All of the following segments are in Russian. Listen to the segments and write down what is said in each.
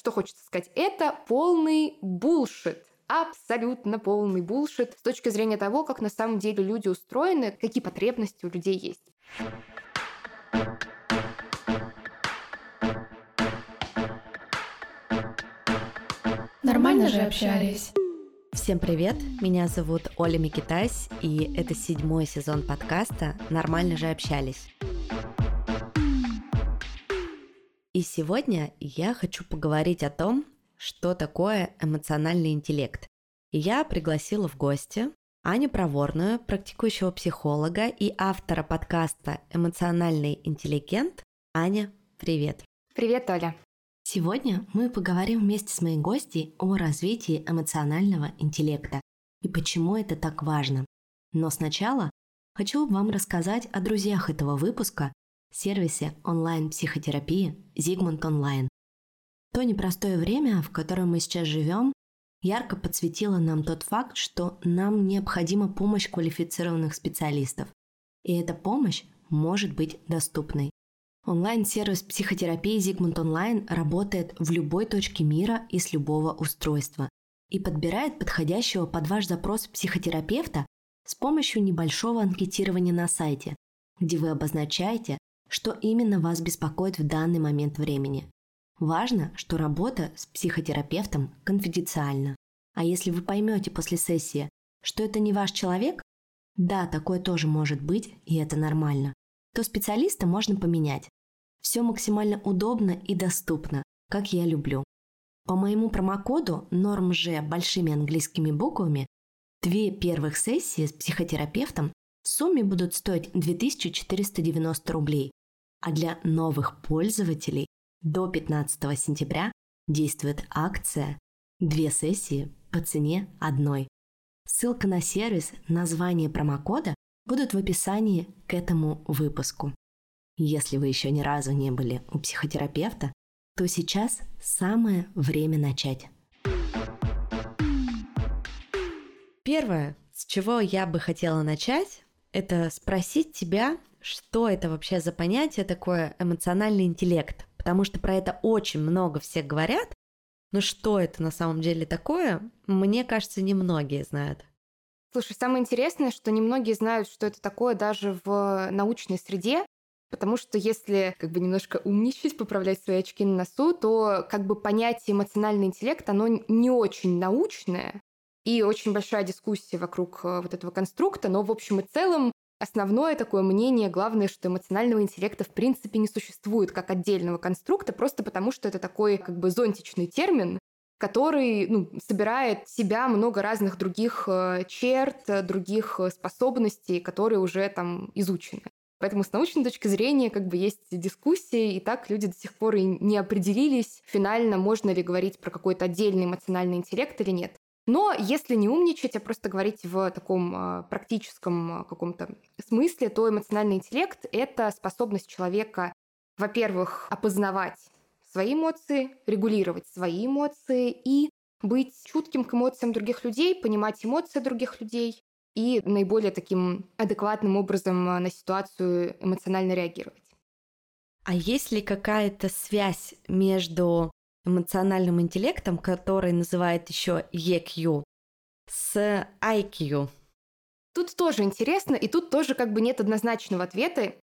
Что хочется сказать? Это полный булшит абсолютно полный булшит с точки зрения того, как на самом деле люди устроены, какие потребности у людей есть. Нормально же общались. Всем привет, меня зовут Оля Микитась, и это седьмой сезон подкаста «Нормально же общались». И сегодня я хочу поговорить о том, что такое эмоциональный интеллект. Я пригласила в гости Аню Проворную, практикующего психолога и автора подкаста «Эмоциональный интеллигент». Аня, привет! Привет, Оля! Сегодня мы поговорим вместе с моей гостьей о развитии эмоционального интеллекта и почему это так важно. Но сначала хочу вам рассказать о друзьях этого выпуска, сервисе онлайн-психотерапии Zigmund Online. То непростое время, в котором мы сейчас живем, ярко подсветило нам тот факт, что нам необходима помощь квалифицированных специалистов. И эта помощь может быть доступной. Онлайн-сервис психотерапии Zigmund Online работает в любой точке мира и с любого устройства и подбирает подходящего под ваш запрос психотерапевта с помощью небольшого анкетирования на сайте, где вы обозначаете, что именно вас беспокоит в данный момент времени. Важно, что работа с психотерапевтом конфиденциальна. А если вы поймете после сессии, что это не ваш человек, да, такое тоже может быть, и это нормально, то специалиста можно поменять. Все максимально удобно и доступно, как я люблю. По моему промокоду NORMG большими английскими буквами две первых сессии с психотерапевтом в сумме будут стоить 2490 рублей, а для новых пользователей до 15 сентября действует акция «Две сессии по цене одной». Ссылка на сервис, название промокода будут в описании к этому выпуску. Если вы еще ни разу не были у психотерапевта, то сейчас самое время начать. Первое, с чего я бы хотела начать, это спросить тебя, что это вообще за понятие такое эмоциональный интеллект потому что про это очень много все говорят, но что это на самом деле такое, мне кажется, немногие знают. Слушай, самое интересное, что немногие знают, что это такое даже в научной среде, потому что если как бы немножко умничать, поправлять свои очки на носу, то как бы понятие эмоциональный интеллект, оно не очень научное, и очень большая дискуссия вокруг э, вот этого конструкта, но в общем и целом Основное такое мнение, главное, что эмоционального интеллекта в принципе не существует как отдельного конструкта, просто потому что это такой как бы зонтичный термин, который ну, собирает в себя много разных других э, черт, других способностей, которые уже там изучены. Поэтому с научной точки зрения как бы есть дискуссии, и так люди до сих пор и не определились финально, можно ли говорить про какой-то отдельный эмоциональный интеллект или нет. Но если не умничать, а просто говорить в таком а, практическом а, каком-то смысле, то эмоциональный интеллект — это способность человека, во-первых, опознавать свои эмоции, регулировать свои эмоции и быть чутким к эмоциям других людей, понимать эмоции других людей и наиболее таким адекватным образом а, на ситуацию эмоционально реагировать. А есть ли какая-то связь между эмоциональным интеллектом, который называют еще EQ, с IQ. Тут тоже интересно, и тут тоже как бы нет однозначного ответа.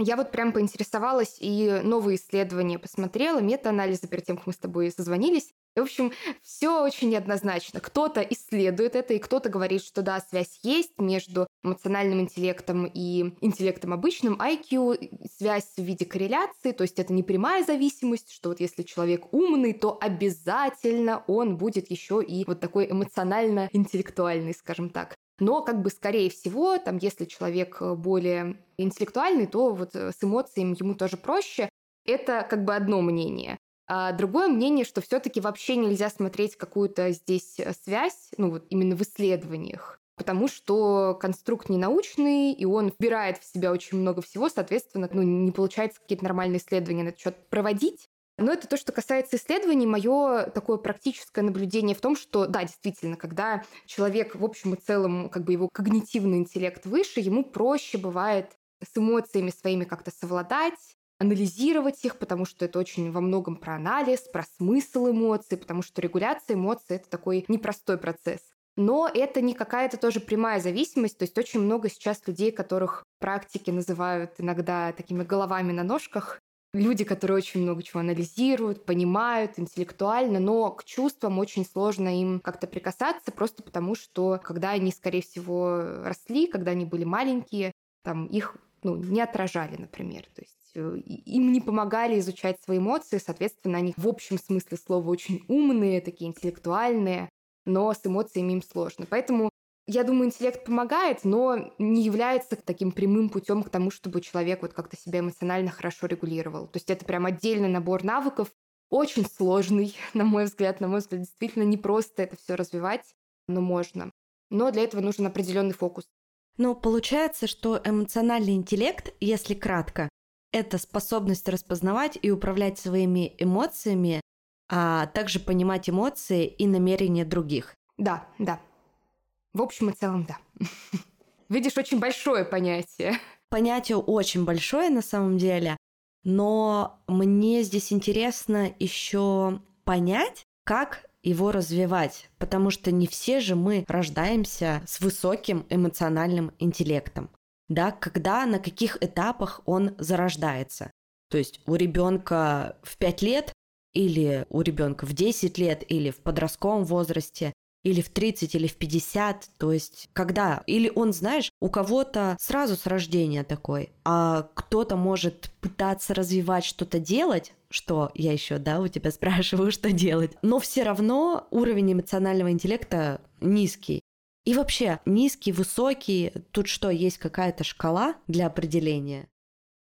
Я вот прям поинтересовалась и новые исследования посмотрела, мета-анализы перед тем, как мы с тобой созвонились. В общем, все очень неоднозначно. Кто-то исследует это, и кто-то говорит, что да, связь есть между эмоциональным интеллектом и интеллектом обычным. IQ — связь в виде корреляции, то есть это не прямая зависимость, что вот если человек умный, то обязательно он будет еще и вот такой эмоционально-интеллектуальный, скажем так. Но как бы скорее всего, там, если человек более интеллектуальный, то вот с эмоциями ему тоже проще. Это как бы одно мнение. А другое мнение, что все-таки вообще нельзя смотреть какую-то здесь э, связь, ну вот именно в исследованиях, потому что конструкт не научный, и он вбирает в себя очень много всего, соответственно, ну, не получается какие-то нормальные исследования на этот счет проводить. Но это то, что касается исследований. Мое такое практическое наблюдение в том, что, да, действительно, когда человек в общем и целом, как бы его когнитивный интеллект выше, ему проще бывает с эмоциями своими как-то совладать, анализировать их, потому что это очень во многом про анализ, про смысл эмоций, потому что регуляция эмоций — это такой непростой процесс. Но это не какая-то тоже прямая зависимость, то есть очень много сейчас людей, которых практики называют иногда такими головами на ножках, люди, которые очень много чего анализируют, понимают интеллектуально, но к чувствам очень сложно им как-то прикасаться, просто потому что когда они, скорее всего, росли, когда они были маленькие, там их ну, не отражали, например. То есть Э, им не помогали изучать свои эмоции, соответственно, они в общем смысле слова очень умные, такие интеллектуальные, но с эмоциями им сложно. Поэтому я думаю, интеллект помогает, но не является таким прямым путем к тому, чтобы человек вот как-то себя эмоционально хорошо регулировал. То есть это прям отдельный набор навыков, очень сложный, на мой взгляд. На мой взгляд, действительно непросто это все развивать, но можно. Но для этого нужен определенный фокус. Но получается, что эмоциональный интеллект, если кратко, это способность распознавать и управлять своими эмоциями, а также понимать эмоции и намерения других. Да, да. В общем и целом, да. Видишь, очень большое понятие. Понятие очень большое на самом деле, но мне здесь интересно еще понять, как его развивать, потому что не все же мы рождаемся с высоким эмоциональным интеллектом да, когда, на каких этапах он зарождается. То есть у ребенка в 5 лет или у ребенка в 10 лет или в подростковом возрасте или в 30, или в 50, то есть когда, или он, знаешь, у кого-то сразу с рождения такой, а кто-то может пытаться развивать что-то делать, что я еще, да, у тебя спрашиваю, что делать, но все равно уровень эмоционального интеллекта низкий. И вообще, низкий, высокий, тут что, есть какая-то шкала для определения?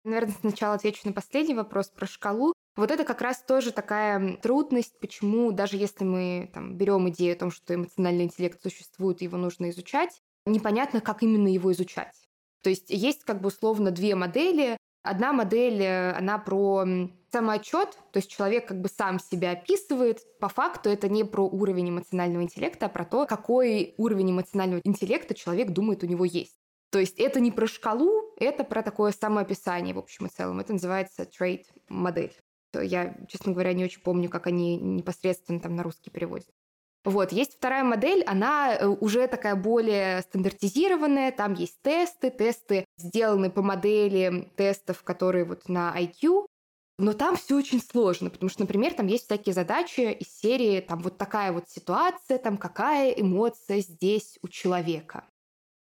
Наверное, сначала отвечу на последний вопрос про шкалу. Вот это как раз тоже такая трудность, почему даже если мы там, берем идею о том, что эмоциональный интеллект существует, его нужно изучать, непонятно, как именно его изучать. То есть есть как бы условно две модели. Одна модель, э, она про самоотчет, то есть человек как бы сам себя описывает. По факту это не про уровень эмоционального интеллекта, а про то, какой уровень эмоционального интеллекта человек думает у него есть. То есть это не про шкалу, это про такое самоописание в общем и целом. Это называется trade модель. Я, честно говоря, не очень помню, как они непосредственно там на русский переводят. Вот, есть вторая модель, она э, уже такая более стандартизированная, там есть тесты, тесты сделаны по модели тестов, которые вот на IQ, но там все очень сложно, потому что, например, там есть всякие задачи из серии, там вот такая вот ситуация, там какая эмоция здесь у человека.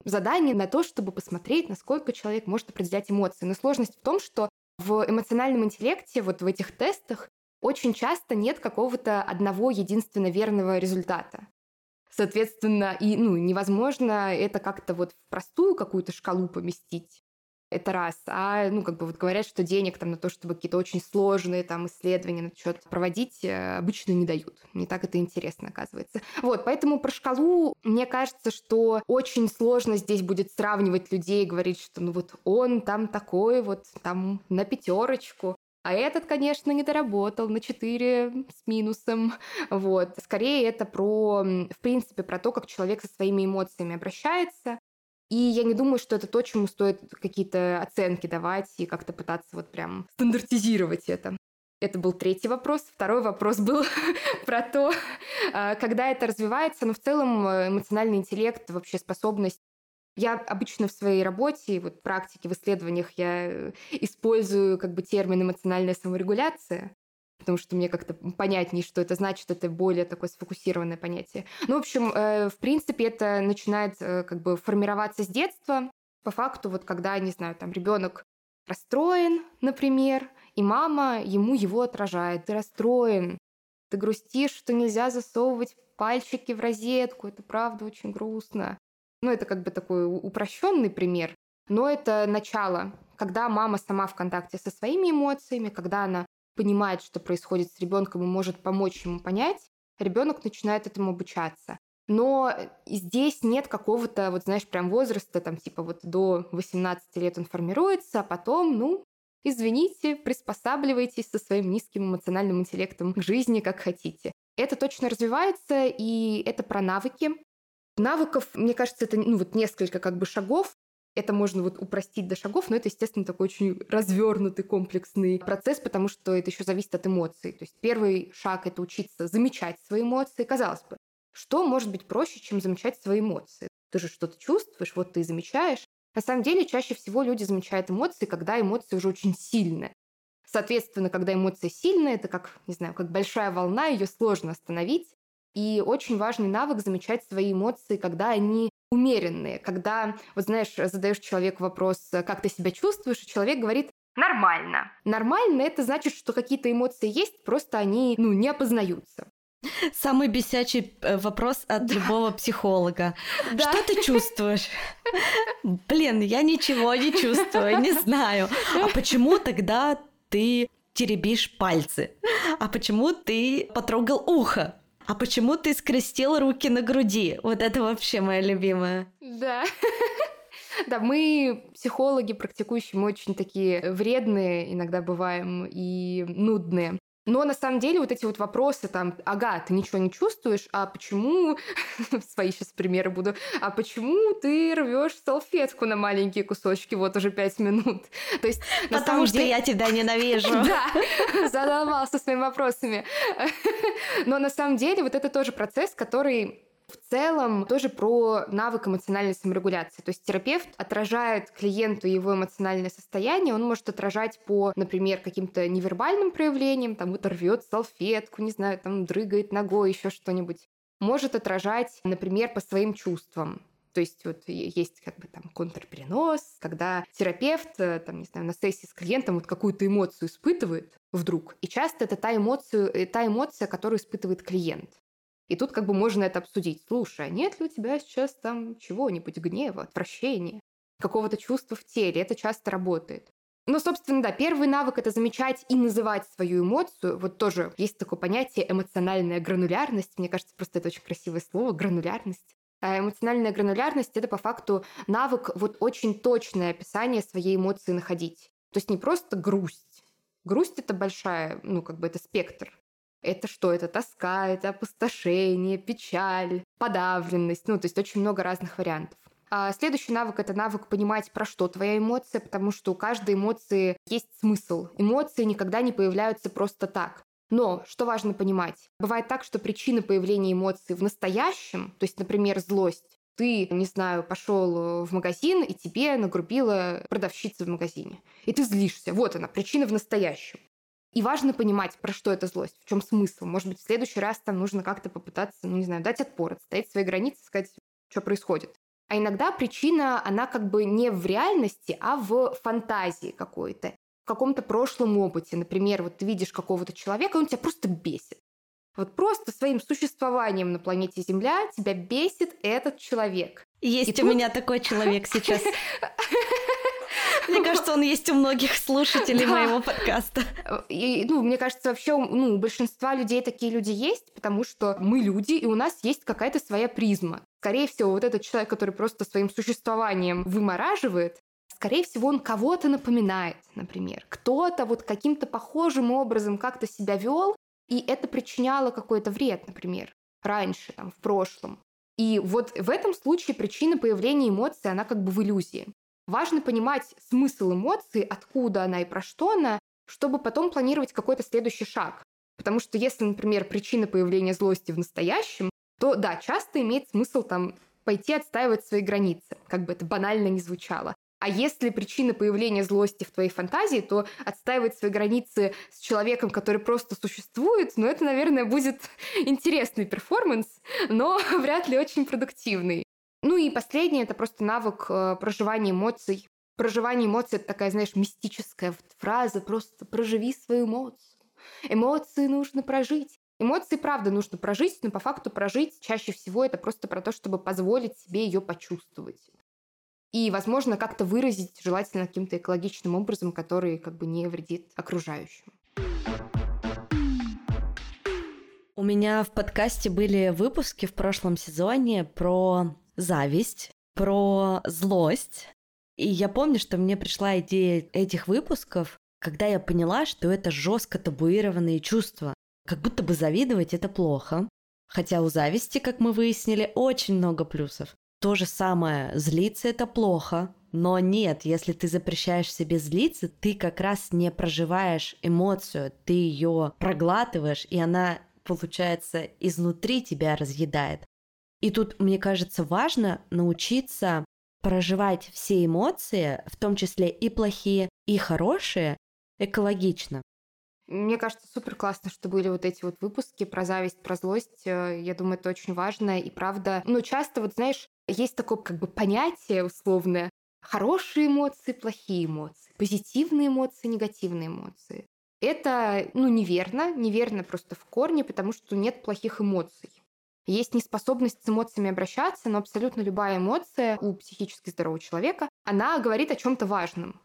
Задание на то, чтобы посмотреть, насколько человек может определять эмоции. Но сложность в том, что в эмоциональном интеллекте, вот в этих тестах, очень часто нет какого-то одного единственно верного результата. Соответственно, и ну, невозможно это как-то вот в простую какую-то шкалу поместить. Это раз. А, ну, как бы вот говорят, что денег там на то, чтобы какие-то очень сложные там исследования на счет проводить, э, обычно не дают. Не так это интересно, оказывается. Вот, поэтому про шкалу, мне кажется, что очень сложно здесь будет сравнивать людей говорить, что ну вот он там такой вот, там на пятерочку. А этот, конечно, не доработал на 4 с минусом. Вот. Скорее это про, в принципе, про то, как человек со своими эмоциями обращается, и я не думаю, что это то, чему стоит какие-то оценки давать и как-то пытаться вот прям стандартизировать это. Это был третий вопрос. Второй вопрос был про то, а, когда это развивается, но в целом э, эмоциональный интеллект, вообще способность я обычно в своей работе, вот практике, в исследованиях я э, использую как бы термин эмоциональная саморегуляция потому что мне как-то понятнее, что это значит, это более такое сфокусированное понятие. Ну, в общем, э, в принципе, это начинает э, как бы формироваться с детства. По факту, вот когда, не знаю, там ребенок расстроен, например, и мама ему его отражает. Ты расстроен, ты грустишь, что нельзя засовывать пальчики в розетку. Это правда очень грустно. Ну, это как бы такой упрощенный пример, но это начало, когда мама сама в контакте со своими эмоциями, когда она понимает, что происходит с ребенком и может помочь ему понять, ребенок начинает этому обучаться. Но здесь нет какого-то, вот знаешь, прям возраста, там типа вот до 18 лет он формируется, а потом, ну, извините, приспосабливайтесь со своим низким эмоциональным интеллектом к жизни, как хотите. Это точно развивается, и это про навыки. Навыков, мне кажется, это ну, вот несколько как бы шагов. Это можно вот упростить до шагов, но это, естественно, такой очень развернутый комплексный процесс, потому что это еще зависит от эмоций. То есть первый шаг — это учиться замечать свои эмоции. Казалось бы, что может быть проще, чем замечать свои эмоции? Ты же что-то чувствуешь, вот ты и замечаешь. На самом деле, чаще всего люди замечают эмоции, когда эмоции уже очень сильные. Соответственно, когда эмоция сильная, это как, не знаю, как большая волна, ее сложно остановить. И очень важный навык замечать свои эмоции, когда они умеренные, когда, вот знаешь, задаешь человеку вопрос, как ты себя чувствуешь, и человек говорит, Нормально. Нормально это значит, что какие-то эмоции есть, просто они, ну, не опознаются. Самый бесячий э, вопрос от да. любого психолога. Да. Что ты чувствуешь? Блин, я ничего не чувствую, не знаю. А почему тогда ты теребишь пальцы? А почему ты потрогал ухо? А почему ты скрестил руки на груди? Вот это вообще моя любимая. Да. Да, мы, психологи, практикующие, мы очень такие вредные иногда бываем и нудные. Но на самом деле вот эти вот вопросы там, ага, ты ничего не чувствуешь, а почему, свои сейчас примеры буду, а почему ты рвешь салфетку на маленькие кусочки вот уже пять минут? То есть, на Потому самом что деле... я тебя ненавижу. Да, задолбался своими вопросами. Но на самом деле вот это тоже процесс, который в целом тоже про навык эмоциональной саморегуляции. То есть терапевт отражает клиенту его эмоциональное состояние, он может отражать по, например, каким-то невербальным проявлениям, там вот рвет салфетку, не знаю, там дрыгает ногой, еще что-нибудь. Может отражать, например, по своим чувствам. То есть вот есть как бы там контрперенос, когда терапевт, э, там, не знаю, на сессии с клиентом вот какую-то эмоцию испытывает вдруг. И часто это та эмоция, э, та эмоция, которую испытывает клиент. И тут как бы можно это обсудить. Слушай, а нет ли у тебя сейчас там чего-нибудь, гнева, отвращения, какого-то чувства в теле? Это часто работает. Ну, собственно, да, первый навык — это замечать и называть свою эмоцию. Вот тоже есть такое понятие эмоциональная гранулярность. Мне кажется, просто это очень красивое слово — гранулярность. А эмоциональная гранулярность — это по факту навык вот очень точное описание своей эмоции находить. То есть не просто грусть. Грусть — это большая, ну, как бы это спектр. Это что? Это тоска, это опустошение, печаль, подавленность. Ну, то есть очень много разных вариантов. А следующий навык — это навык понимать, про что твоя эмоция, потому что у каждой эмоции есть смысл. Эмоции никогда не появляются просто так. Но что важно понимать? Бывает так, что причина появления эмоций в настоящем, то есть, например, злость, ты, не знаю, пошел в магазин, и тебе нагрубила продавщица в магазине. И ты злишься. Вот она, причина в настоящем. И важно понимать, про что эта злость, в чем смысл. Может быть, в следующий раз там нужно как-то попытаться, ну, не знаю, дать отпор, отстоять свои границы, сказать, что происходит. А иногда причина, она как бы не в реальности, а в фантазии какой-то, в каком-то прошлом опыте. Например, вот ты видишь какого-то человека, он тебя просто бесит. Вот просто своим существованием на планете Земля тебя бесит этот человек. Есть И у тут... меня такой человек сейчас. Мне кажется, он есть у многих слушателей моего подкаста. И, ну, мне кажется, вообще ну, у большинства людей такие люди есть, потому что мы люди, и у нас есть какая-то своя призма. Скорее всего, вот этот человек, который просто своим существованием вымораживает, скорее всего, он кого-то напоминает, например. Кто-то вот каким-то похожим образом как-то себя вел, и это причиняло какой-то вред, например, раньше, там, в прошлом. И вот в этом случае причина появления эмоций, она как бы в иллюзии. Важно понимать смысл эмоции, откуда она и про что она, чтобы потом планировать какой-то следующий шаг. Потому что если, например, причина появления злости в настоящем, то да, часто имеет смысл там пойти отстаивать свои границы, как бы это банально не звучало. А если причина появления злости в твоей фантазии, то отстаивать свои границы с человеком, который просто существует, ну это, наверное, будет интересный перформанс, но вряд ли очень продуктивный. Ну и последнее — это просто навык э, проживания эмоций. Проживание эмоций — это такая, знаешь, мистическая фраза, просто проживи свою эмоцию. Эмоции нужно прожить. Эмоции, правда, нужно прожить, но по факту прожить чаще всего это просто про то, чтобы позволить себе ее почувствовать. И, возможно, как-то выразить, желательно каким-то экологичным образом, который как бы не вредит окружающим. У меня в подкасте были выпуски в прошлом сезоне про зависть, про злость. И я помню, что мне пришла идея этих выпусков, когда я поняла, что это жестко табуированные чувства. Как будто бы завидовать это плохо. Хотя у зависти, как мы выяснили, очень много плюсов. То же самое, злиться это плохо, Но нет, если ты запрещаешь себе злиться, ты как раз не проживаешь эмоцию, ты ее проглатываешь, и она, получается, изнутри тебя разъедает. И тут, мне кажется, важно научиться проживать все эмоции, в том числе и плохие, и хорошие, экологично. Мне кажется, супер классно, что были вот эти вот выпуски про зависть, про злость. Э, я думаю, это очень важно. И правда, ну, часто, вот знаешь, есть такое как бы понятие условное хорошие эмоции, плохие эмоции, позитивные эмоции, негативные эмоции. Это, ну, неверно, неверно просто в корне, потому что нет плохих эмоций. Есть неспособность с эмоциями обращаться, но абсолютно любая эмоция у психически здорового человека, она говорит о чем-то важном.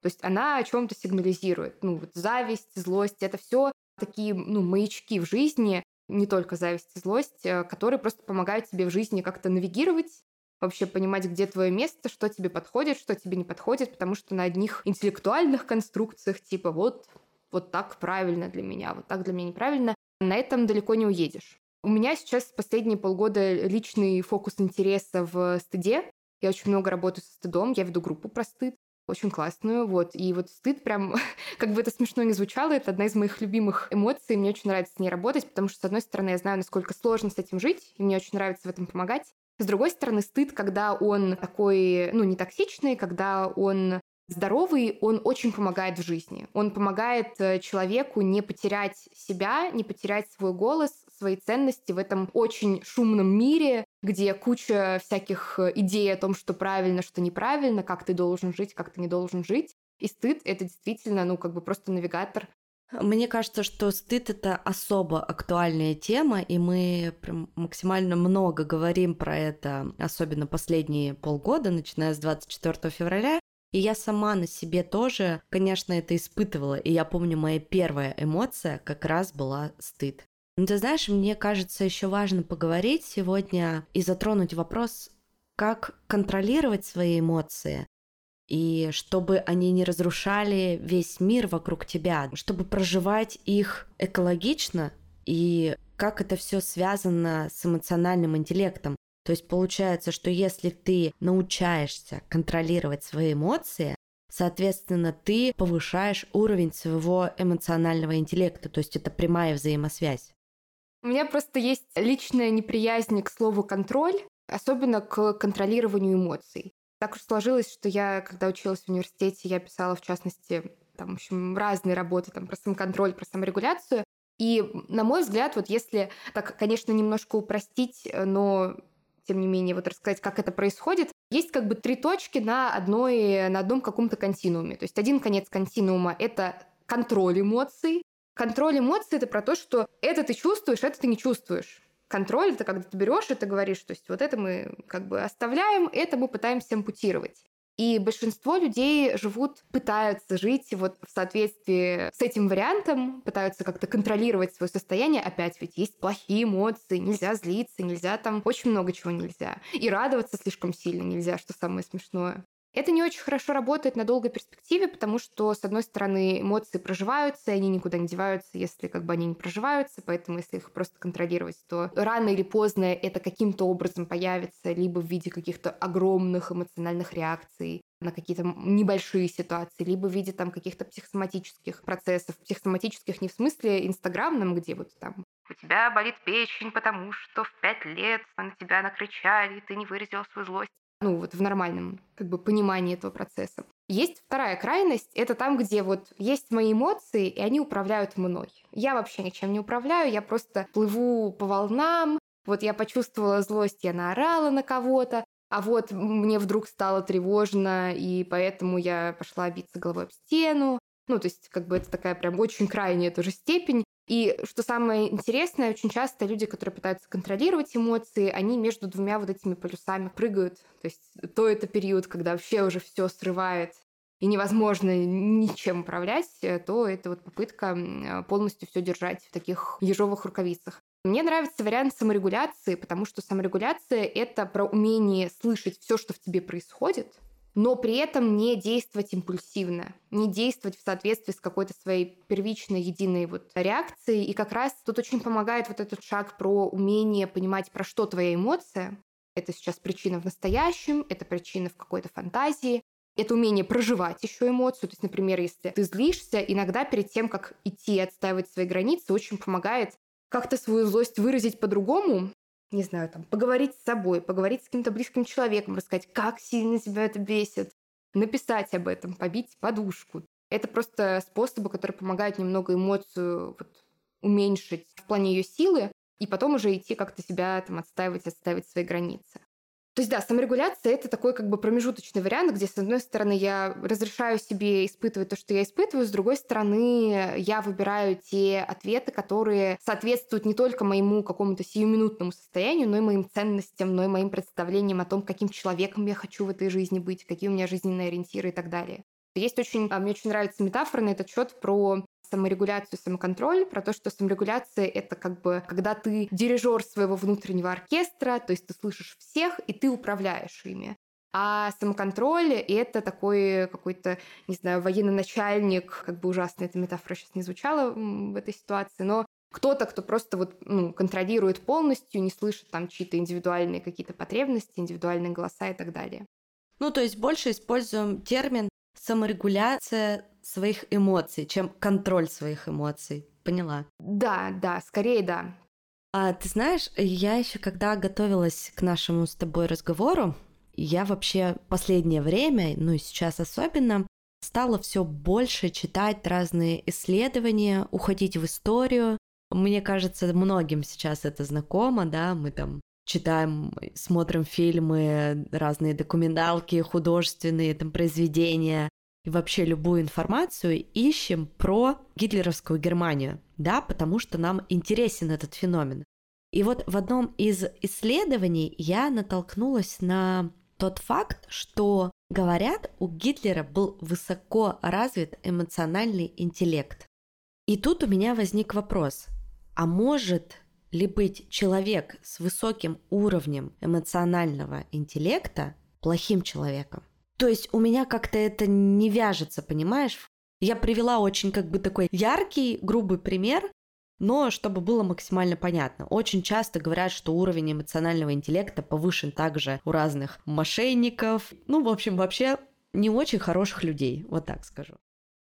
То есть она о чем-то сигнализирует. Ну, вот зависть, злость, это все такие, ну, маячки в жизни, не только зависть и злость, э, которые просто помогают тебе в жизни как-то навигировать, вообще понимать, где твое место, что тебе подходит, что тебе не подходит, потому что на одних интеллектуальных конструкциях, типа вот, вот так правильно для меня, вот так для меня неправильно, на этом далеко не уедешь. У меня сейчас последние полгода личный фокус интереса в стыде. Я очень много работаю со стыдом, я веду группу про стыд, очень классную, вот. И вот стыд прям, как бы это смешно не звучало, это одна из моих любимых эмоций, мне очень нравится с ней работать, потому что, с одной стороны, я знаю, насколько сложно с этим жить, и мне очень нравится в этом помогать. С другой стороны, стыд, когда он такой, ну, не токсичный, когда он здоровый, он очень помогает в жизни. Он помогает э, человеку не потерять себя, не потерять свой голос, свои ценности в этом очень шумном мире, где куча всяких э, идей о том, что правильно, что неправильно, как ты должен жить, как ты не должен жить. И стыд — это действительно, ну, как бы просто навигатор мне кажется, что стыд это особо актуальная тема, и мы прям максимально много говорим про это, особенно последние полгода, начиная с 24 февраля. И я сама на себе тоже, конечно, это испытывала. И я помню, моя первая эмоция как раз была стыд. Но ты знаешь, мне кажется, еще важно поговорить сегодня и затронуть вопрос, как контролировать свои эмоции, и чтобы они не разрушали весь мир вокруг тебя, чтобы проживать их экологично и как это все связано с эмоциональным интеллектом. То есть получается, что если ты научаешься контролировать свои эмоции, соответственно, ты повышаешь уровень своего эмоционального интеллекта, то есть это прямая взаимосвязь. У меня просто есть личная неприязнь к слову контроль, особенно к контролированию эмоций. Так уж сложилось, что я, когда училась в университете, я писала, в частности, там, в общем, разные работы там, про самоконтроль, про саморегуляцию. И, на мой взгляд, вот если так, конечно, немножко упростить, но тем не менее, вот рассказать, как это происходит, есть как бы три точки на, одной, на одном каком-то континууме. То есть один конец континуума — это контроль эмоций. Контроль эмоций — это про то, что это ты чувствуешь, это ты не чувствуешь контроль это когда ты берешь и ты говоришь, то есть вот это мы как бы оставляем, это мы пытаемся ампутировать. И большинство людей живут, пытаются жить вот в соответствии с этим вариантом, пытаются как-то контролировать свое состояние. Опять ведь есть плохие эмоции, нельзя злиться, нельзя там, очень много чего нельзя. И радоваться слишком сильно нельзя, что самое смешное. Это не очень хорошо работает на долгой перспективе, потому что, с одной стороны, эмоции проживаются, и они никуда не деваются, если как бы они не проживаются, поэтому если их просто контролировать, то рано или поздно это каким-то образом появится, либо в виде каких-то огромных эмоциональных реакций, на какие-то небольшие ситуации, либо в виде там каких-то психосоматических процессов. Психосоматических не в смысле инстаграмном, где вот там у тебя болит печень, потому что в пять лет на тебя накричали, ты не выразил свою злость ну, вот в нормальном как бы понимании этого процесса. Есть вторая крайность, это там, где вот есть мои эмоции, и они управляют мной. Я вообще ничем не управляю, я просто плыву по волнам, вот я почувствовала злость, я наорала на кого-то, а вот мне вдруг стало тревожно, и поэтому я пошла биться головой об стену. Ну, то есть, как бы это такая прям очень крайняя тоже степень. И что самое интересное, очень часто люди, которые пытаются контролировать эмоции, они между двумя вот этими полюсами прыгают. То есть то это период, когда вообще уже все срывает и невозможно ничем управлять, то это вот попытка полностью все держать в таких ежовых рукавицах. Мне нравится вариант саморегуляции, потому что саморегуляция — это про умение слышать все, что в тебе происходит, но при этом не действовать импульсивно, не действовать в соответствии с какой-то своей первичной единой вот реакцией. И как раз тут очень помогает вот этот шаг про умение понимать, про что твоя эмоция. Это сейчас причина в настоящем, это причина в какой-то фантазии. это умение проживать еще эмоцию. То есть, например, если ты злишься, иногда перед тем, как идти отстаивать свои границы, очень помогает как-то свою злость выразить по-другому, не знаю, там, поговорить с собой, поговорить с каким-то близким человеком, рассказать, как сильно тебя это бесит, написать об этом, побить подушку. Это просто способы, которые помогают немного эмоцию вот, уменьшить в плане ее силы, и потом уже идти как-то себя там отстаивать, отстаивать свои границы. То есть, да, саморегуляция — это такой как бы промежуточный вариант, где, с одной стороны, я разрешаю себе испытывать то, что я испытываю, с другой стороны, я выбираю те ответы, которые соответствуют не только моему какому-то сиюминутному состоянию, но и моим ценностям, но и моим представлениям о том, каким человеком я хочу в этой жизни быть, какие у меня жизненные ориентиры и так далее. Есть очень, а, мне очень нравится метафора на этот счет про саморегуляцию, самоконтроль, про то, что саморегуляция — это как бы когда ты дирижер своего внутреннего оркестра, то есть ты слышишь всех, и ты управляешь ими. А самоконтроль — это такой какой-то, не знаю, военный начальник, как бы ужасно эта метафора сейчас не звучала в этой ситуации, но кто-то, кто просто вот, ну, контролирует полностью, не слышит там чьи-то индивидуальные какие-то потребности, индивидуальные голоса и так далее. Ну, то есть больше используем термин саморегуляция своих эмоций, чем контроль своих эмоций. Поняла? Да, да, скорее да. А ты знаешь, я еще когда готовилась к нашему с тобой разговору, я вообще последнее время, ну и сейчас особенно, стала все больше читать разные исследования, уходить в историю. Мне кажется, многим сейчас это знакомо, да, мы там читаем, смотрим фильмы, разные документалки, художественные там произведения, и вообще любую информацию ищем про гитлеровскую Германию, да, потому что нам интересен этот феномен. И вот в одном из исследований я натолкнулась на тот факт, что, говорят, у Гитлера был высоко развит эмоциональный интеллект. И тут у меня возник вопрос, а может ли быть человек с высоким уровнем эмоционального интеллекта плохим человеком? То есть у меня как-то это не вяжется, понимаешь? Я привела очень как бы такой яркий, грубый пример, но чтобы было максимально понятно. Очень часто говорят, что уровень эмоционального интеллекта повышен также у разных мошенников. Ну, в общем, вообще не очень хороших людей, вот так скажу.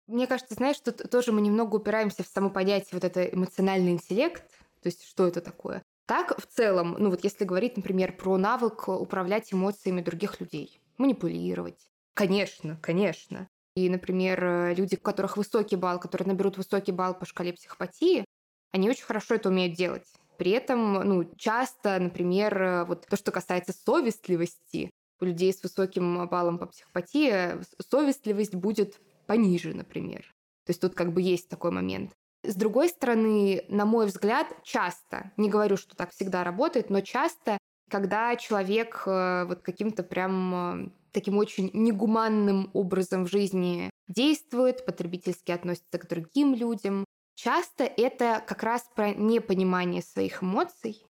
Мне кажется, знаешь, что тоже мы немного упираемся в само понятие вот это эмоциональный интеллект, то есть что это такое. Так, в целом, ну вот если говорить, например, про навык управлять эмоциями других людей манипулировать. Конечно, конечно. И, например, люди, у которых высокий балл, которые наберут высокий балл по шкале психопатии, они очень хорошо это умеют делать. При этом, ну, часто, например, вот то, что касается совестливости, у людей с высоким баллом по психопатии совестливость будет пониже, например. То есть тут как бы есть такой момент. С другой стороны, на мой взгляд, часто, не говорю, что так всегда работает, но часто когда человек э, вот каким-то прям э, таким очень негуманным образом в жизни действует, потребительски относится к другим людям, часто это как раз про непонимание своих эмоций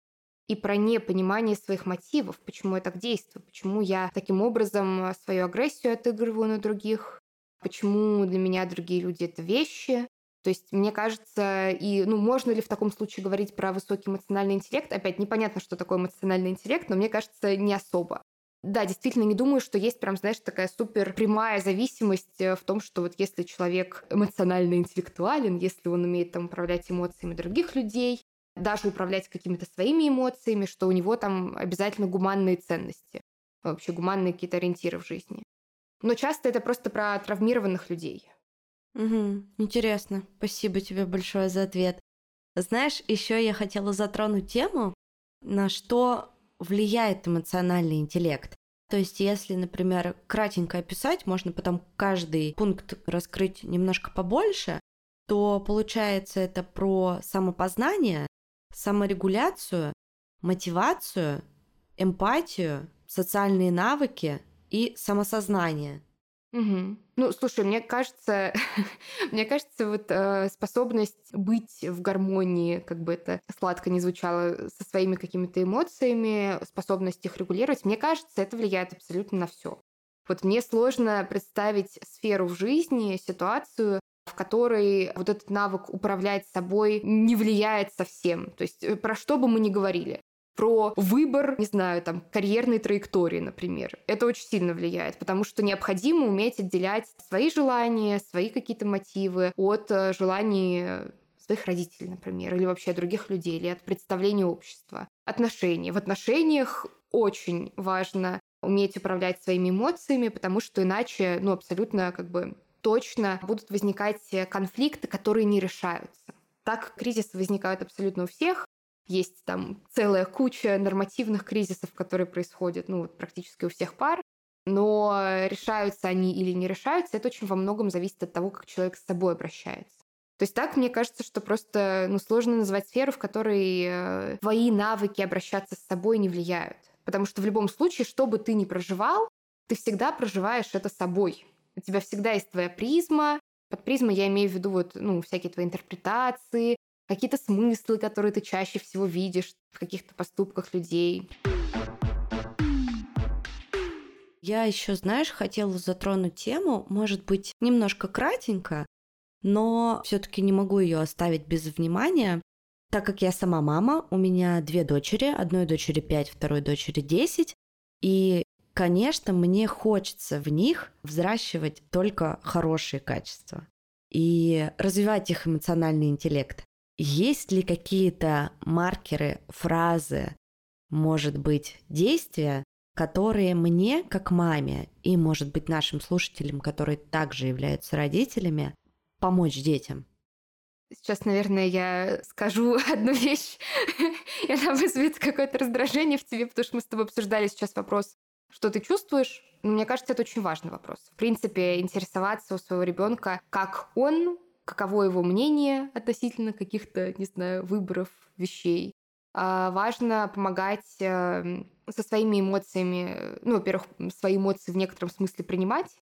и про непонимание своих мотивов, почему я так действую, почему я таким образом э, свою агрессию отыгрываю на других, почему для меня другие люди это вещи, то есть, мне кажется, и, ну, можно ли в таком случае говорить про высокий эмоциональный интеллект? Опять непонятно, что такое эмоциональный интеллект, но мне кажется, не особо. Да, действительно, не думаю, что есть прям, знаешь, такая супер прямая зависимость э, в том, что вот если человек эмоционально интеллектуален, если он умеет там управлять эмоциями других людей, даже управлять какими-то своими эмоциями, что у него там обязательно гуманные ценности, вообще гуманные какие-то ориентиры в жизни. Но часто это просто про травмированных людей. Угу, интересно. Спасибо тебе большое за ответ. Знаешь, еще я хотела затронуть тему, на что влияет эмоциональный интеллект. То есть, если, например, кратенько описать, можно потом каждый пункт раскрыть немножко побольше, то получается это про самопознание, саморегуляцию, мотивацию, эмпатию, социальные навыки и самосознание. Угу. Ну, слушай, мне кажется, мне кажется, вот э, способность быть в гармонии, как бы это сладко не звучало, со своими какими-то эмоциями, способность их регулировать, мне кажется, это влияет абсолютно на все. Вот мне сложно представить сферу в жизни, ситуацию, в которой вот этот навык управлять собой не влияет совсем. То есть э, про что бы мы ни говорили про выбор, не знаю, там, карьерной траектории, например. Это очень сильно влияет, потому что необходимо уметь отделять свои желания, свои какие-то мотивы от э, желаний своих родителей, например, или вообще других людей, или от представления общества. Отношения. В отношениях очень важно уметь управлять своими эмоциями, потому что иначе, ну, абсолютно как бы точно будут возникать конфликты, которые не решаются. Так кризисы возникают абсолютно у всех, есть там целая куча нормативных кризисов, которые происходят ну, вот практически у всех пар. Но решаются они или не решаются, это очень во многом зависит от того, как человек с собой обращается. То есть так, мне кажется, что просто ну, сложно назвать сферу, в которой э, твои навыки обращаться с собой не влияют. Потому что в любом случае, что бы ты ни проживал, ты всегда проживаешь это собой. У тебя всегда есть твоя призма. Под призмой я имею в виду вот, ну, всякие твои интерпретации, какие-то смыслы, которые ты чаще всего видишь в каких-то поступках людей. Я еще, знаешь, хотела затронуть тему, может быть, немножко кратенько, но все-таки не могу ее оставить без внимания, так как я сама мама, у меня две дочери, одной дочери 5, второй дочери 10, и, конечно, мне хочется в них взращивать только хорошие качества и развивать их эмоциональный интеллект. Есть ли какие-то маркеры, фразы, может быть, действия, которые мне, как маме, и, может быть, нашим слушателям, которые также являются родителями, помочь детям? Сейчас, наверное, я скажу одну вещь, и она вызовет какое-то раздражение в тебе, потому что мы с тобой обсуждали сейчас вопрос, что ты чувствуешь. мне кажется, это очень важный вопрос. В принципе, интересоваться у своего ребенка, как он каково его мнение относительно каких-то, не знаю, выборов вещей. А важно помогать эм, со своими эмоциями, ну, во-первых, свои эмоции в некотором смысле принимать.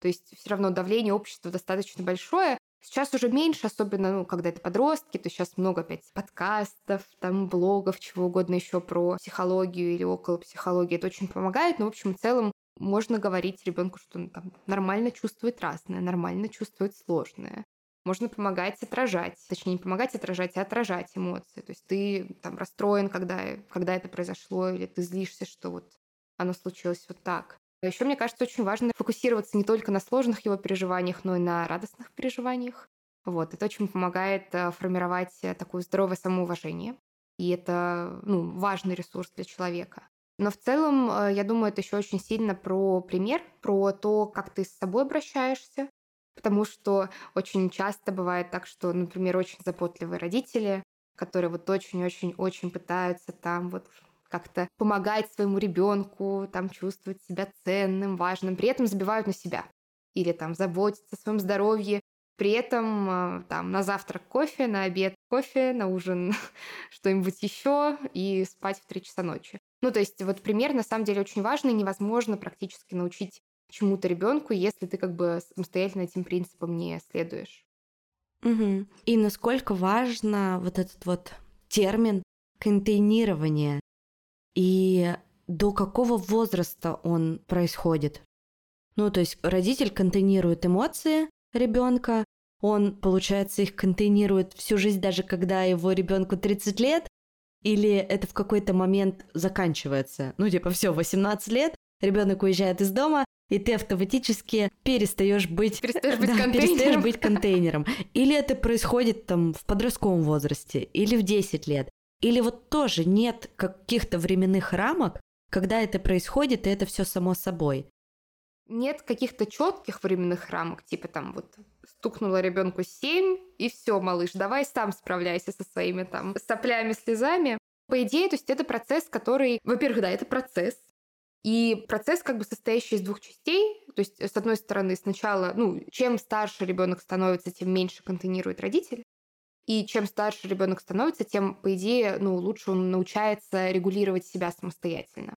То есть все равно давление общества достаточно большое. Сейчас уже меньше, особенно, ну, когда это подростки, то сейчас много опять подкастов, там, блогов, чего угодно еще про психологию или около психологии. Это очень помогает, но, в общем, в целом можно говорить ребенку, что он там нормально чувствует разное, нормально чувствует сложное. Можно помогать отражать, точнее не помогать отражать, а отражать эмоции. То есть ты там расстроен, когда, когда это произошло, или ты злишься, что вот оно случилось вот так. Еще мне кажется, очень важно фокусироваться не только на сложных его переживаниях, но и на радостных переживаниях. Вот, это очень помогает э, формировать э, такое здоровое самоуважение. И это ну, важный ресурс для человека. Но в целом, э, я думаю, это еще очень сильно про пример, про то, как ты с собой обращаешься, Потому что очень часто бывает так, что, например, очень заботливые родители, которые вот очень-очень-очень пытаются там вот как-то помогать своему ребенку, там чувствовать себя ценным, важным, при этом забивают на себя или там заботиться о своем здоровье, при этом а, там на завтрак кофе, на обед кофе, на ужин что-нибудь еще и спать в 3 часа ночи. Ну, то есть вот пример на самом деле очень важный, невозможно практически научить чему-то ребенку, если ты как бы самостоятельно этим принципам не следуешь. Угу. И насколько важно вот этот вот термин контейнирование и до какого возраста он происходит. Ну, то есть родитель контейнирует эмоции ребенка, он, получается, их контейнирует всю жизнь, даже когда его ребенку 30 лет, или это в какой-то момент заканчивается. Ну, типа, все, 18 лет, ребенок уезжает из дома, и ты автоматически перестаешь быть, перестаешь быть, да, контейнером. перестаешь быть контейнером. Или это происходит там в подростковом возрасте, или в 10 лет. Или вот тоже нет каких-то временных рамок, когда это происходит, и это все само собой. Нет каких-то четких временных рамок, типа там вот стукнуло ребенку 7, и все, малыш, давай сам справляйся со своими там соплями, слезами. По идее, то есть это процесс, который, во-первых, да, это процесс, и процесс как бы состоящий из двух частей. То есть, с одной стороны, сначала, ну, чем старше ребенок становится, тем меньше контейнирует родитель. И чем старше ребенок становится, тем, по идее, ну, лучше он научается регулировать себя самостоятельно.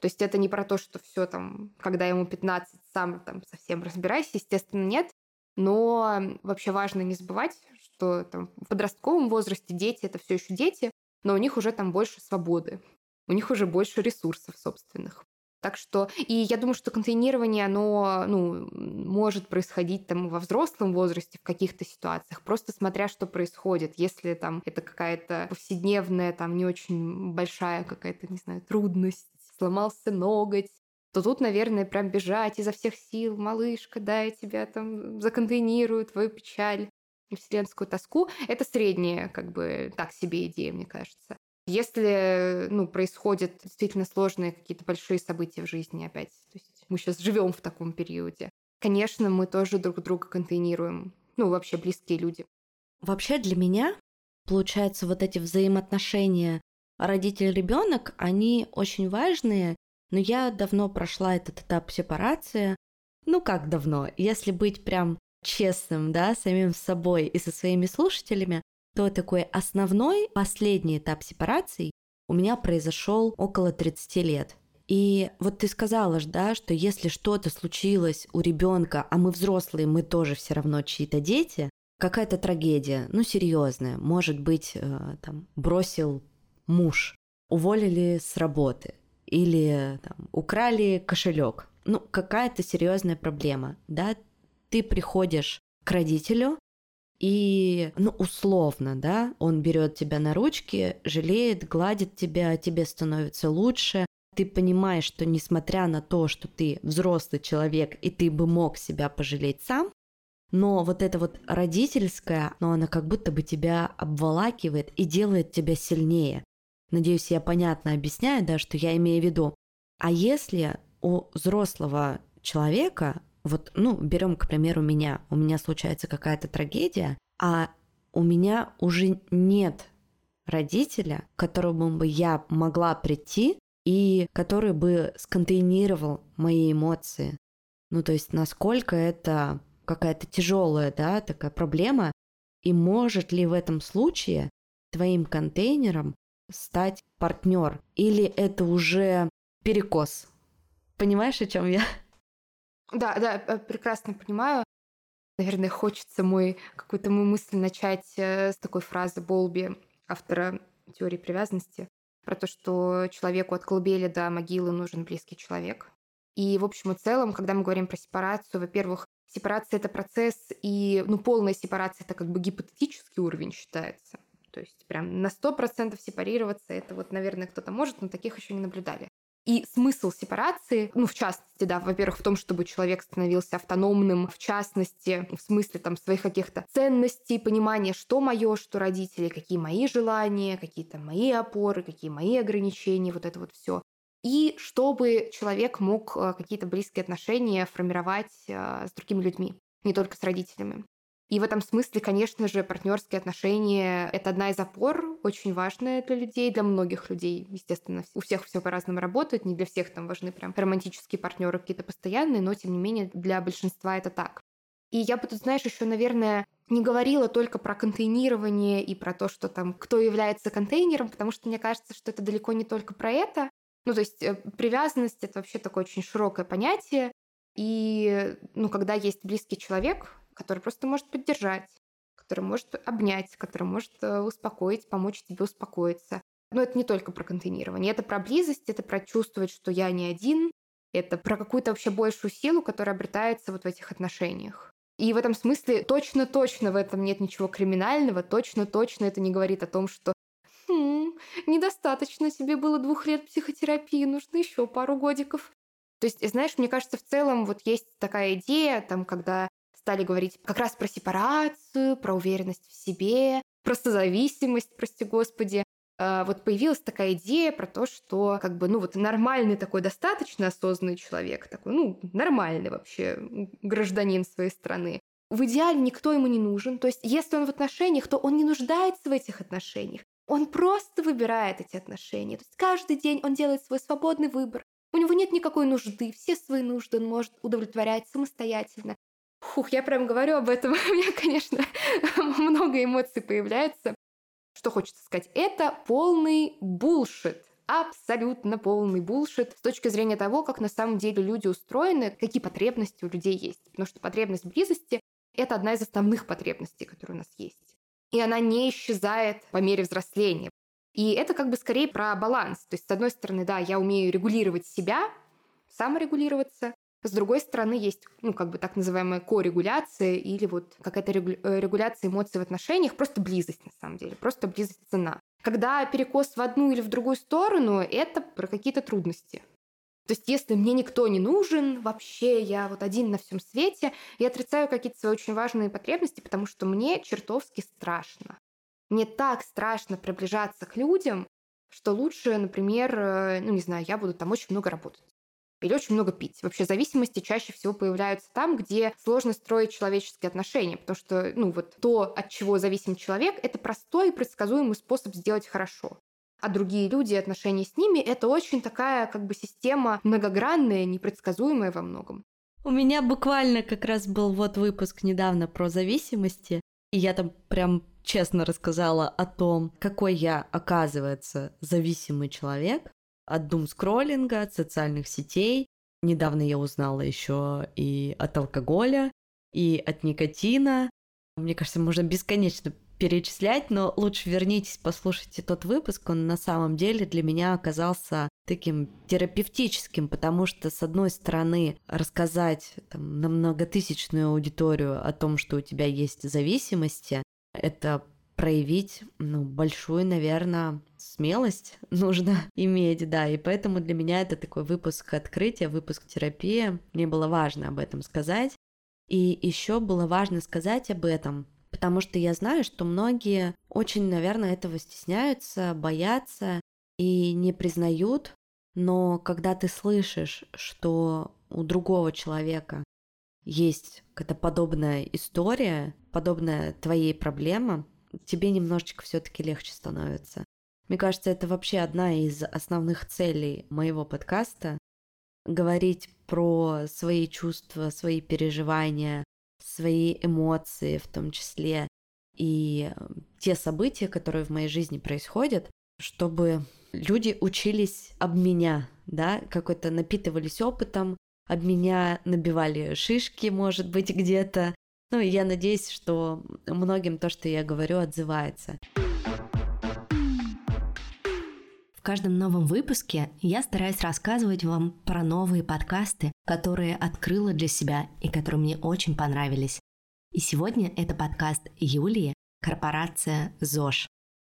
То есть это не про то, что все там, когда ему 15, сам там совсем разбирайся, естественно, нет. Но вообще важно не забывать, что там, в подростковом возрасте дети это все еще дети, но у них уже там больше свободы, у них уже больше ресурсов собственных. Так что, и я думаю, что контейнирование, оно, ну, может происходить там во взрослом возрасте в каких-то ситуациях, просто смотря, что происходит. Если там это какая-то повседневная, там не очень большая какая-то, не знаю, трудность, сломался ноготь, то тут, наверное, прям бежать изо всех сил, малышка, да, я тебя там законтейнирую, твою печаль вселенскую тоску. Это средняя, как бы, так себе идея, мне кажется. Если ну, происходят действительно сложные какие-то большие события в жизни опять, то есть мы сейчас живем в таком периоде, конечно, мы тоже друг друга контейнируем. Ну, вообще близкие люди. Вообще для меня, получается, вот эти взаимоотношения родитель-ребенок, они очень важные, но я давно прошла этот этап сепарации. Ну как давно? Если быть прям честным, да, самим собой и со своими слушателями, то такой основной, последний этап сепарации у меня произошел около 30 лет. И вот ты сказала да, что если что-то случилось у ребенка, а мы взрослые, мы тоже все равно чьи-то дети, какая-то трагедия, ну серьезная, может быть, э, там бросил муж, уволили с работы или там, украли кошелек, ну какая-то серьезная проблема, да, ты приходишь к родителю, и, ну, условно, да, он берет тебя на ручки, жалеет, гладит тебя, тебе становится лучше. Ты понимаешь, что несмотря на то, что ты взрослый человек, и ты бы мог себя пожалеть сам, но вот это вот родительское, но она как будто бы тебя обволакивает и делает тебя сильнее. Надеюсь, я понятно объясняю, да, что я имею в виду. А если у взрослого человека вот, ну, берем, к примеру, меня. У меня случается какая-то трагедия, а у меня уже нет родителя, к которому бы я могла прийти и который бы сконтейнировал мои эмоции. Ну, то есть, насколько это какая-то тяжелая, да, такая проблема, и может ли в этом случае твоим контейнером стать партнер, или это уже перекос? Понимаешь, о чем я? Да, да, э, прекрасно понимаю. Наверное, хочется мой какую-то мою мысль начать э, с такой фразы Болби, автора теории привязанности, про то, что человеку от колыбели до могилы нужен близкий человек. И в общем и целом, когда мы говорим про сепарацию, во-первых, сепарация это процесс, и ну, полная сепарация это как бы гипотетический уровень считается. То есть прям на 100% сепарироваться, это вот, наверное, кто-то может, но таких еще не наблюдали. И смысл сепарации, ну, в частности, да, во-первых, в том, чтобы человек становился автономным, в частности, в смысле там своих каких-то ценностей, понимания, что мое, что родители, какие мои желания, какие-то мои опоры, какие мои ограничения, вот это вот все. И чтобы человек мог э, какие-то близкие отношения формировать э, с другими людьми, не только с родителями. И в этом смысле, конечно же, партнерские отношения — это одна из опор, очень важная для людей, для многих людей. Естественно, у всех все по-разному работает, не для всех там важны прям романтические партнеры какие-то постоянные, но тем не менее для большинства это так. И я бы тут, знаешь, еще, наверное, не говорила только про контейнирование и про то, что там кто является контейнером, потому что мне кажется, что это далеко не только про это. Ну, то есть э, привязанность — это вообще такое очень широкое понятие. И, ну, когда есть близкий человек, который просто может поддержать, который может обнять, который может э, успокоить, помочь тебе успокоиться. Но это не только про контейнирование, это про близость, это про чувствовать, что я не один, это про какую-то вообще большую силу, которая обретается вот в этих отношениях. И в этом смысле точно-точно в этом нет ничего криминального, точно-точно это не говорит о том, что хм, недостаточно тебе было двух лет психотерапии, нужно еще пару годиков. То есть, знаешь, мне кажется, в целом вот есть такая идея, там, когда стали говорить как раз про сепарацию, про уверенность в себе, про созависимость, прости господи. А, вот появилась такая идея про то, что как бы, ну вот нормальный такой достаточно осознанный человек, такой, ну, нормальный вообще гражданин своей страны. В идеале никто ему не нужен. То есть, если он в отношениях, то он не нуждается в этих отношениях. Он просто выбирает эти отношения. То есть каждый день он делает свой свободный выбор. У него нет никакой нужды. Все свои нужды он может удовлетворять самостоятельно. Фух, я прям говорю об этом, у меня, конечно, много эмоций появляется. Что хочется сказать? Это полный булшит. Абсолютно полный булшит с точки зрения того, как на самом деле люди устроены, какие потребности у людей есть. Потому что потребность близости — это одна из основных потребностей, которые у нас есть. И она не исчезает по мере взросления. И это как бы скорее про баланс. То есть, с одной стороны, да, я умею регулировать себя, саморегулироваться. С другой стороны, есть, ну, как бы так называемая корегуляция или вот какая-то э, регуляция эмоций в отношениях, просто близость на самом деле, просто близость цена. Когда перекос в одну или в другую сторону, это про какие-то трудности. То есть, если мне никто не нужен, вообще я вот один на всем свете, я отрицаю какие-то свои очень важные потребности, потому что мне чертовски страшно. Мне так страшно приближаться к людям, что лучше, например, э, ну не знаю, я буду там очень много работать или очень много пить. Вообще зависимости чаще всего появляются там, где сложно строить человеческие отношения, потому что, ну вот то, от чего зависим человек, это простой и предсказуемый способ сделать хорошо а другие люди, отношения с ними, это очень такая как бы система многогранная, непредсказуемая во многом. У меня буквально как раз был вот выпуск недавно про зависимости, и я там прям честно рассказала о том, какой я, оказывается, зависимый человек от дум-скроллинга, от социальных сетей. Недавно я узнала еще и от алкоголя, и от никотина. Мне кажется, можно бесконечно перечислять, но лучше вернитесь, послушайте тот выпуск. Он на самом деле для меня оказался таким терапевтическим, потому что, с одной стороны, рассказать там, на многотысячную аудиторию о том, что у тебя есть зависимости, это проявить, ну, большую, наверное, смелость нужно иметь, да, и поэтому для меня это такой выпуск открытия, выпуск терапии. Мне было важно об этом сказать. И еще было важно сказать об этом, потому что я знаю, что многие очень, наверное, этого стесняются, боятся и не признают, но когда ты слышишь, что у другого человека есть какая-то подобная история, подобная твоей проблема, тебе немножечко все-таки легче становится. Мне кажется, это вообще одна из основных целей моего подкаста говорить про свои чувства, свои переживания, свои эмоции в том числе и э, те события, которые в моей жизни происходят, чтобы люди учились об меня, да, какой-то напитывались опытом, об меня набивали шишки, может быть, где-то. Ну, и я надеюсь, что многим то, что я говорю, отзывается каждом новом выпуске я стараюсь рассказывать вам про новые подкасты, которые открыла для себя и которые мне очень понравились. И сегодня это подкаст Юлии «Корпорация ЗОЖ».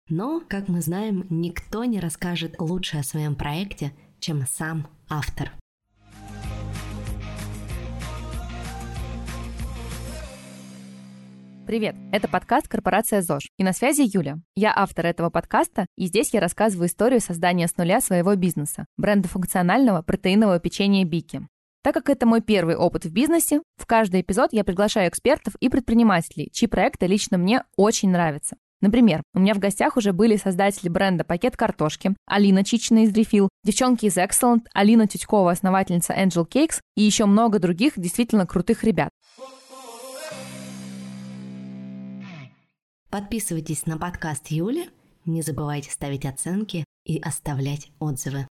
Но, как мы знаем, никто не расскажет лучше о своем проекте, чем сам автор. Привет! Это подкаст «Корпорация ЗОЖ». И на связи Юля. Я автор этого подкаста, и здесь я рассказываю историю создания с нуля своего бизнеса – бренда функционального протеинового печенья Бики. Так как это мой первый опыт в бизнесе, в каждый эпизод я приглашаю экспертов и предпринимателей, чьи проекты лично мне очень нравятся. Например, у меня в гостях уже были создатели бренда «Пакет картошки», Алина Чичина из Refill, девчонки из Excellent, Алина Тютькова, основательница Angel Cakes и еще много других действительно крутых ребят. Подписывайтесь на подкаст Юли, не забывайте ставить оценки и оставлять отзывы.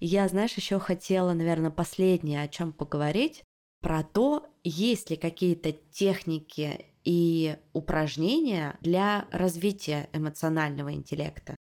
Я, знаешь, еще хотела, наверное, последнее о чем поговорить, про то, есть ли какие-то техники и упражнения для развития эмоционального интеллекта.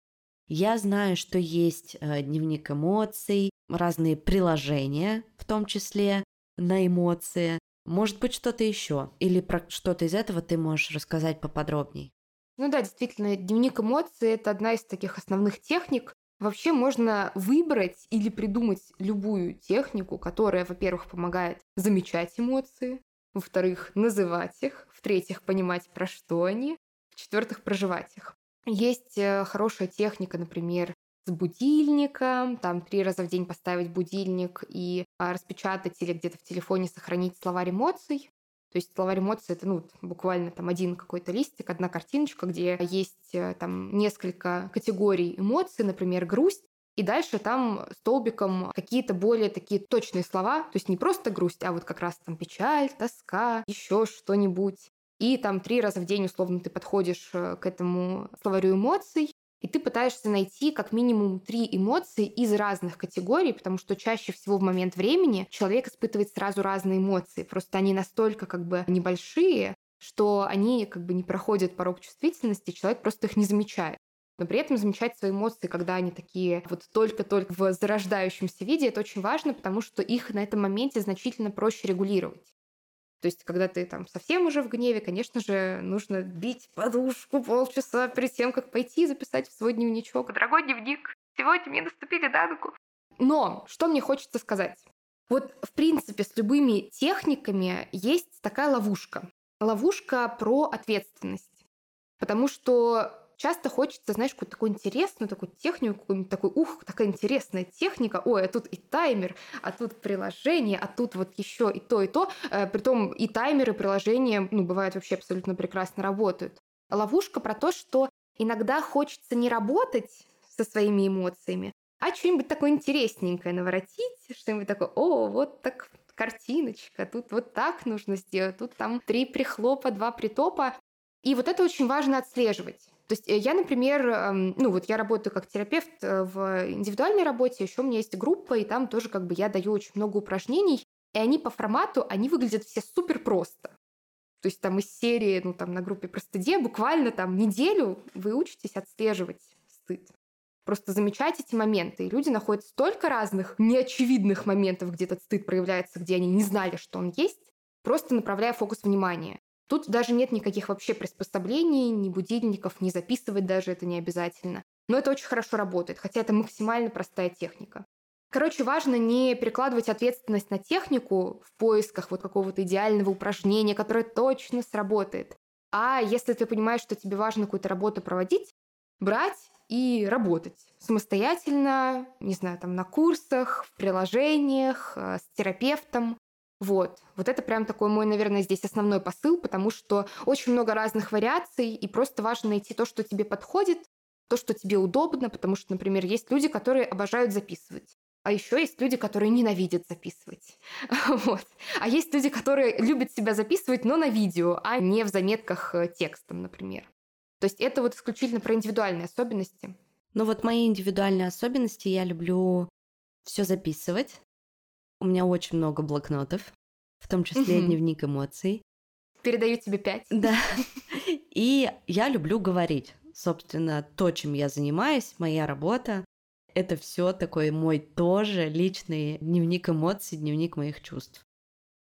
Я знаю, что есть э, дневник эмоций, разные приложения, в том числе на эмоции. Может быть, что-то еще? Или про что-то из этого ты можешь рассказать поподробней? Ну да, действительно, дневник эмоций – это одна из таких основных техник. Вообще можно выбрать или придумать любую технику, которая, во-первых, помогает замечать эмоции, во-вторых, называть их, в-третьих, понимать, про что они, в-четвертых, проживать их. Есть э, хорошая техника, например, с будильником, там три раза в день поставить будильник и а, распечатать или где-то в телефоне сохранить словарь эмоций. То есть словарь эмоций это ну, буквально там один какой-то листик, одна картиночка, где есть э, там несколько категорий эмоций, например, грусть, и дальше там столбиком какие-то более такие точные слова, то есть не просто грусть, а вот как раз там печаль, тоска, еще что-нибудь. И там три раза в день условно ты подходишь э, к этому словарю эмоций, и ты пытаешься найти как минимум три эмоции из разных категорий, потому что чаще всего в момент времени человек испытывает сразу разные эмоции. Просто они настолько как бы небольшие, что они как бы не проходят порог чувствительности, человек просто их не замечает. но при этом замечать свои эмоции, когда они такие вот только-только в зарождающемся виде, это очень важно, потому что их на этом моменте значительно проще регулировать. То есть, когда ты там совсем уже в гневе, конечно же, нужно бить подушку полчаса перед тем, как пойти записать в свой дневничок. Дорогой дневник, сегодня мне наступили на ногу. Но что мне хочется сказать? Вот, в принципе, с любыми техниками есть такая ловушка. Ловушка про ответственность. Потому что часто хочется, знаешь, какую-то такую интересную такую технику, какую-нибудь такой, ух, такая интересная техника, ой, а тут и таймер, а тут приложение, а тут вот еще и то, и то. Э, притом и таймеры, и приложения, ну, бывают вообще абсолютно прекрасно работают. Ловушка про то, что иногда хочется не работать со своими эмоциями, а что-нибудь такое интересненькое наворотить, что-нибудь такое, о, вот так картиночка, тут вот так нужно сделать, тут там три прихлопа, два притопа. И вот это очень важно отслеживать. То есть э, я, например, эм, ну вот я работаю как терапевт э, в индивидуальной работе, еще у меня есть группа, и там тоже как бы я даю очень много упражнений, и они по формату, они выглядят все супер просто. То есть там из серии, ну там на группе про стыде буквально там неделю вы учитесь отслеживать стыд. Просто замечать эти моменты. И люди находят столько разных неочевидных моментов, где этот стыд проявляется, где они не знали, что он есть, просто направляя фокус внимания. Тут даже нет никаких вообще приспособлений, ни будильников, ни записывать даже это не обязательно. Но это очень хорошо работает, хотя это максимально простая техника. Короче, важно не перекладывать ответственность на технику в поисках вот какого-то идеального упражнения, которое точно сработает. А если ты понимаешь, что тебе важно какую-то работу проводить, брать и работать самостоятельно, не знаю, там на курсах, в приложениях, э, с терапевтом. Вот. Вот это прям такой мой, наверное, здесь основной посыл, потому что очень много разных вариаций, и просто важно найти то, что тебе подходит, то, что тебе удобно, потому что, например, есть люди, которые обожают записывать. А еще есть люди, которые ненавидят записывать. вот. А есть люди, которые любят себя записывать, но на видео, а не в заметках э, текстом, например. То есть это вот исключительно про индивидуальные особенности. Ну вот мои индивидуальные особенности я люблю все записывать. У меня очень много блокнотов, в том числе угу. дневник эмоций. Передаю тебе пять. Да. И я люблю говорить. Собственно, то, чем я занимаюсь, моя работа, это все такой мой тоже личный дневник эмоций, дневник моих чувств.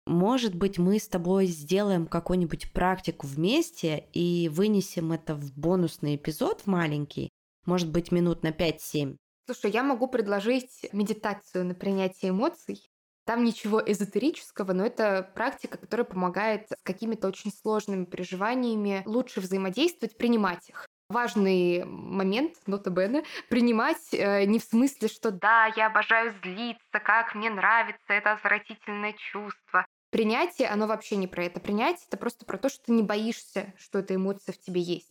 Может быть, мы с тобой сделаем какую-нибудь практику вместе и вынесем это в бонусный эпизод в маленький, может быть, минут на 5-7. Слушай, я могу предложить медитацию на принятие эмоций. Там ничего эзотерического, но это практика, которая помогает с какими-то очень сложными переживаниями лучше взаимодействовать, принимать их важный момент, нота Бена, принимать э, не в смысле, что да, я обожаю злиться, как мне нравится это отвратительное чувство. Принятие, оно вообще не про это. Принятие — это просто про то, что ты не боишься, что эта эмоция в тебе есть.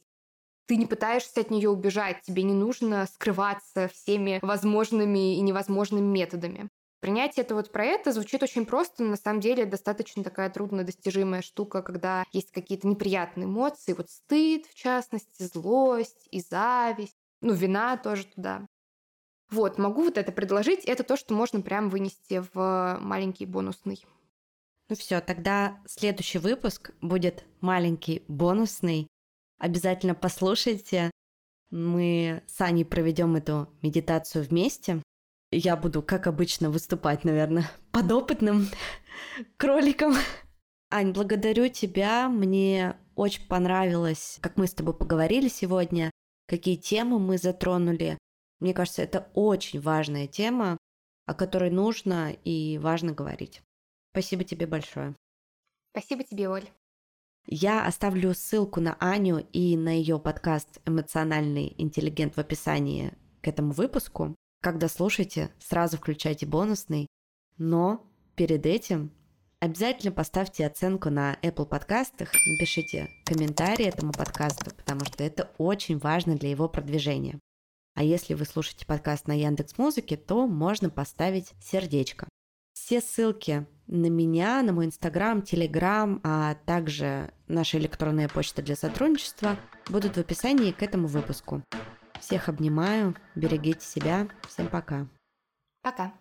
Ты не пытаешься от нее убежать, тебе не нужно скрываться всеми возможными и невозможными методами. Принятие это вот про это звучит очень просто, но на самом деле достаточно такая труднодостижимая штука, когда есть какие-то неприятные эмоции, вот стыд, в частности, злость и зависть, ну, вина тоже туда. Вот, могу вот это предложить. Это то, что можно прям вынести в маленький бонусный. Ну все, тогда следующий выпуск будет маленький бонусный. Обязательно послушайте. Мы с Аней проведем эту медитацию вместе я буду, как обычно, выступать, наверное, подопытным кроликом. Ань, благодарю тебя. Мне очень понравилось, как мы с тобой поговорили сегодня, какие темы мы затронули. Мне кажется, это очень важная тема, о которой нужно и важно говорить. Спасибо тебе большое. Спасибо тебе, Оль. Я оставлю ссылку на Аню и на ее подкаст «Эмоциональный интеллигент» в описании к этому выпуску. Когда слушаете, сразу включайте бонусный, но перед этим обязательно поставьте оценку на Apple подкастах, напишите комментарий этому подкасту, потому что это очень важно для его продвижения. А если вы слушаете подкаст на Яндекс Музыке, то можно поставить сердечко. Все ссылки на меня, на мой инстаграм, телеграм, а также наша электронная почта для сотрудничества будут в описании к этому выпуску. Всех обнимаю, берегите себя. Всем пока. Пока.